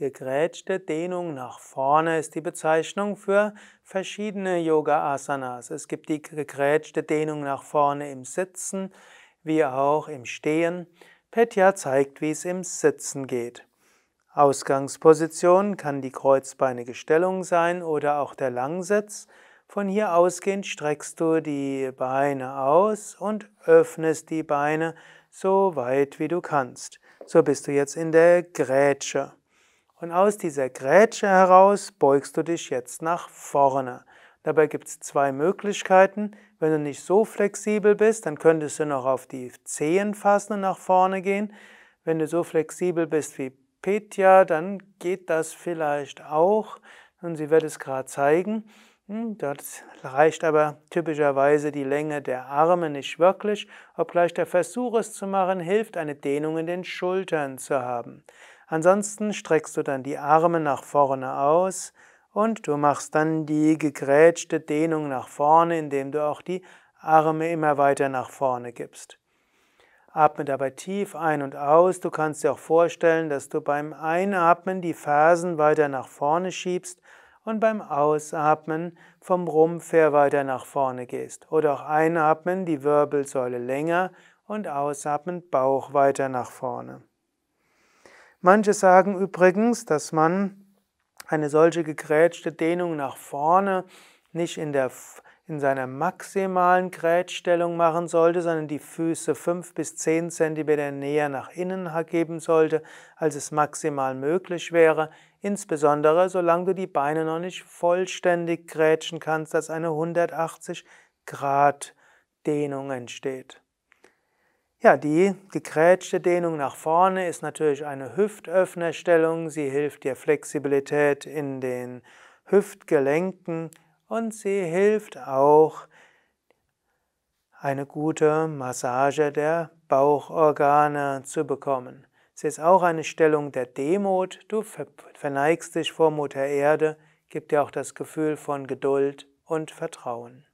Gegrätschte Dehnung nach vorne ist die Bezeichnung für verschiedene Yoga-Asanas. Es gibt die gegrätschte Dehnung nach vorne im Sitzen, wie auch im Stehen. Petya zeigt, wie es im Sitzen geht. Ausgangsposition kann die kreuzbeinige Stellung sein oder auch der Langsitz. Von hier ausgehend streckst du die Beine aus und öffnest die Beine so weit wie du kannst. So bist du jetzt in der Grätsche. Und aus dieser Grätsche heraus beugst du dich jetzt nach vorne. Dabei gibt es zwei Möglichkeiten. Wenn du nicht so flexibel bist, dann könntest du noch auf die Zehen fassen und nach vorne gehen. Wenn du so flexibel bist wie Petya, dann geht das vielleicht auch. Und sie wird es gerade zeigen. Hm, dort reicht aber typischerweise die Länge der Arme nicht wirklich, obgleich der Versuch es zu machen hilft, eine Dehnung in den Schultern zu haben. Ansonsten streckst du dann die Arme nach vorne aus und du machst dann die gegrätschte Dehnung nach vorne, indem du auch die Arme immer weiter nach vorne gibst. Atme dabei tief ein und aus. Du kannst dir auch vorstellen, dass du beim Einatmen die Fersen weiter nach vorne schiebst und beim Ausatmen vom Rumpf her weiter nach vorne gehst. Oder auch einatmen, die Wirbelsäule länger und ausatmen, Bauch weiter nach vorne. Manche sagen übrigens, dass man eine solche gegrätschte Dehnung nach vorne nicht in, der, in seiner maximalen Grätstellung machen sollte, sondern die Füße fünf bis zehn Zentimeter näher nach innen geben sollte, als es maximal möglich wäre. Insbesondere solange du die Beine noch nicht vollständig grätschen kannst, dass eine 180 Grad Dehnung entsteht. Ja, die gegrätschte Dehnung nach vorne ist natürlich eine Hüftöffnerstellung. Sie hilft dir Flexibilität in den Hüftgelenken und sie hilft auch eine gute Massage der Bauchorgane zu bekommen. Sie ist auch eine Stellung der Demut. Du verneigst dich vor Mutter Erde, gibt dir auch das Gefühl von Geduld und Vertrauen.